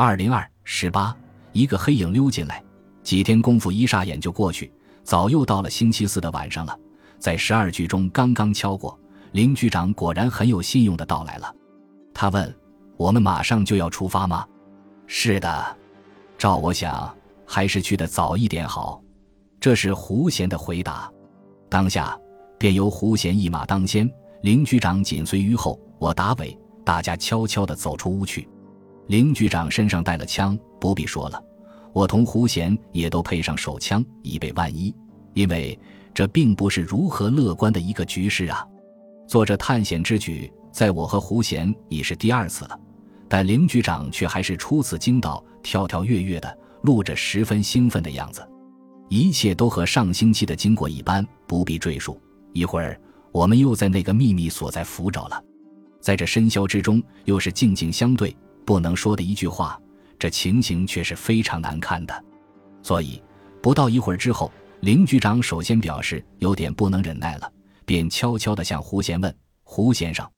二零二十八，一个黑影溜进来，几天功夫一霎眼就过去，早又到了星期四的晚上了。在十二局中刚刚敲过，林局长果然很有信用的到来了。他问：“我们马上就要出发吗？”“是的，照我想，还是去的早一点好。”这是胡贤的回答。当下便由胡贤一马当先，林局长紧随于后，我打尾，大家悄悄地走出屋去。林局长身上带了枪，不必说了，我同胡贤也都配上手枪，以备万一。因为这并不是如何乐观的一个局势啊！做这探险之举，在我和胡贤已是第二次了，但林局长却还是初次惊到，跳跳跃跃的，露着十分兴奋的样子。一切都和上星期的经过一般，不必赘述。一会儿，我们又在那个秘密所在浮着了，在这深宵之中，又是静静相对，不能说的一句话，这情形却是非常难看的。所以，不到一会儿之后，林局长首先表示有点不能忍耐了，便悄悄地向胡贤问：“胡先生，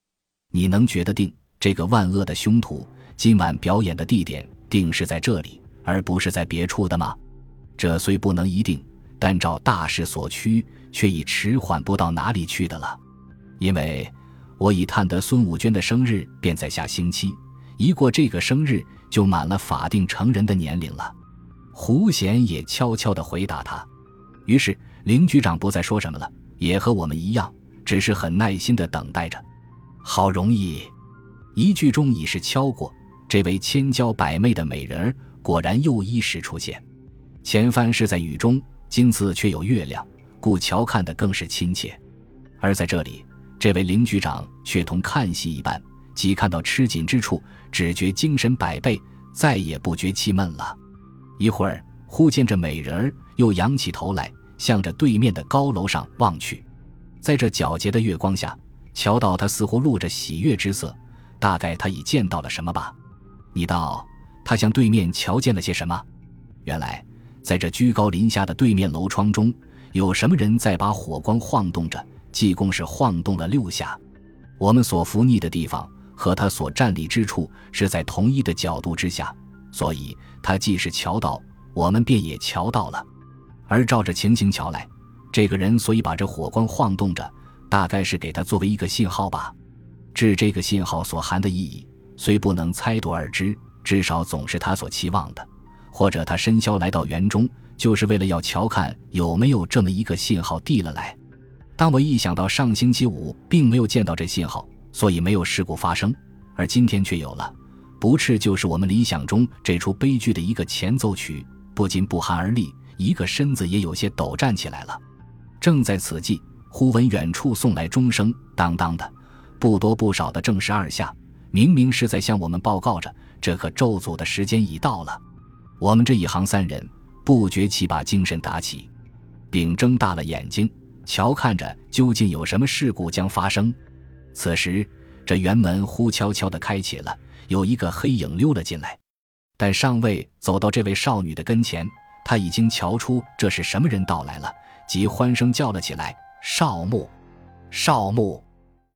你能觉得定这个万恶的凶徒今晚表演的地点定是在这里，而不是在别处的吗？”这虽不能一定，但照大势所趋，却已迟缓不到哪里去的了。因为我已探得孙武娟的生日便在下星期，一过这个生日就满了法定成人的年龄了。胡贤也悄悄地回答他。于是林局长不再说什么了，也和我们一样，只是很耐心地等待着。好容易，一句中已是敲过，这位千娇百媚的美人儿果然又一时出现。前番是在雨中，今次却有月亮，故瞧看的更是亲切。而在这里，这位林局长却同看戏一般，即看到吃紧之处，只觉精神百倍，再也不觉气闷了。一会儿，忽见这美人儿又仰起头来，向着对面的高楼上望去，在这皎洁的月光下，瞧到他似乎露着喜悦之色，大概他已见到了什么吧？你道他向对面瞧见了些什么？原来。在这居高临下的对面楼窗中，有什么人在把火光晃动着？济公是晃动了六下。我们所伏逆的地方和他所站立之处是在同一的角度之下，所以他既是瞧到，我们便也瞧到了。而照着情形瞧来，这个人所以把这火光晃动着，大概是给他作为一个信号吧。至这个信号所含的意义，虽不能猜度而知，至少总是他所期望的。或者他深宵来到园中，就是为了要瞧看有没有这么一个信号递了来。当我一想到上星期五并没有见到这信号，所以没有事故发生，而今天却有了，不啻就是我们理想中这出悲剧的一个前奏曲，不禁不寒而栗，一个身子也有些抖颤起来了。正在此际，忽闻远处送来钟声，当当的，不多不少的正是二下，明明是在向我们报告着这可咒诅的时间已到了。我们这一行三人不觉起把精神打起，并睁大了眼睛瞧看着究竟有什么事故将发生。此时，这园门忽悄悄地开启了，有一个黑影溜了进来，但尚未走到这位少女的跟前，他已经瞧出这是什么人到来了，即欢声叫了起来：“少木，少木！”